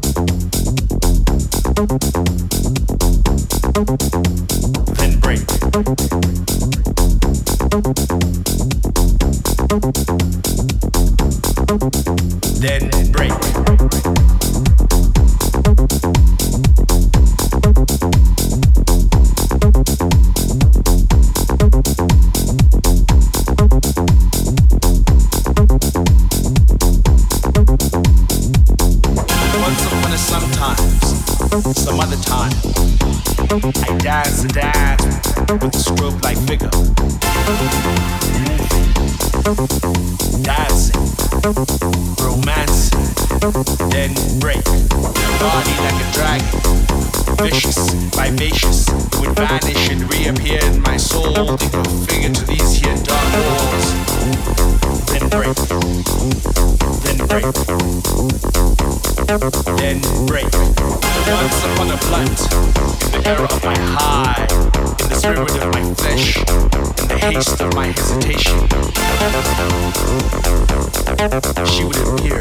Thank you. hesitation. She would appear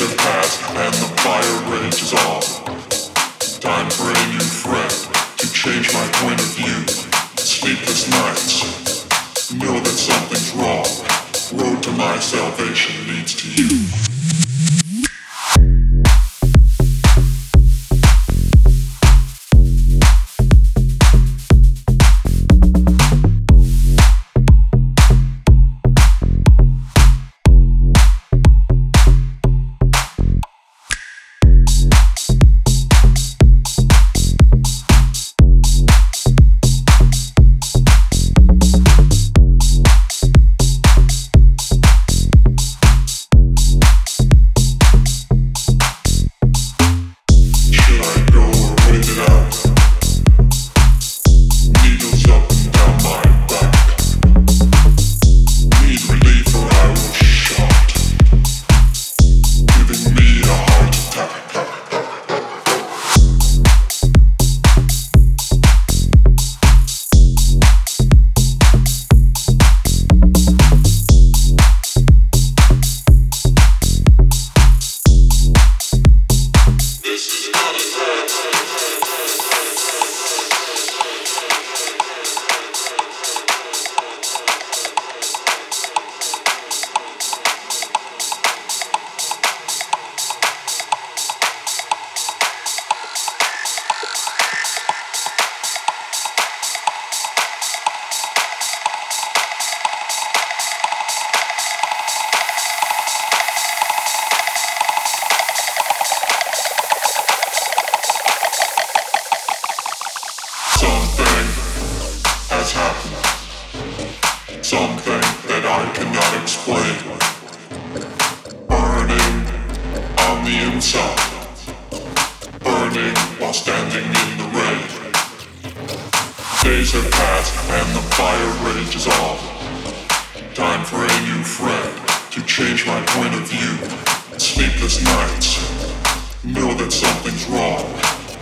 have passed and the fire rages on. Time for a new friend to change my point of view. Sleepless nights, know that something's wrong. Road to my salvation leads to you. years have passed and the fire rages on. Time for a new friend to change my point of view. Sleepless nights, know that something's wrong.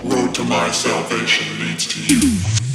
Road to my salvation leads to you.